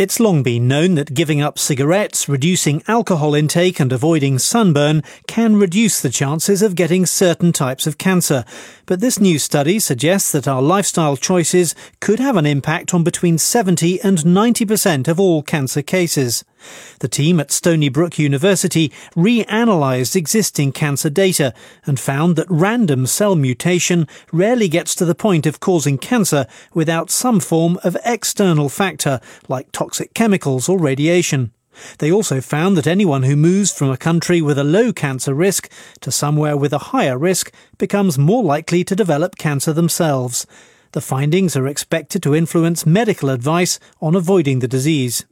It's long been known that giving up cigarettes, reducing alcohol intake and avoiding sunburn can reduce the chances of getting certain types of cancer. But this new study suggests that our lifestyle choices could have an impact on between 70 and 90% of all cancer cases. The team at Stony Brook University reanalyzed existing cancer data and found that random cell mutation rarely gets to the point of causing cancer without some form of external factor like toxic chemicals or radiation. They also found that anyone who moves from a country with a low cancer risk to somewhere with a higher risk becomes more likely to develop cancer themselves. The findings are expected to influence medical advice on avoiding the disease.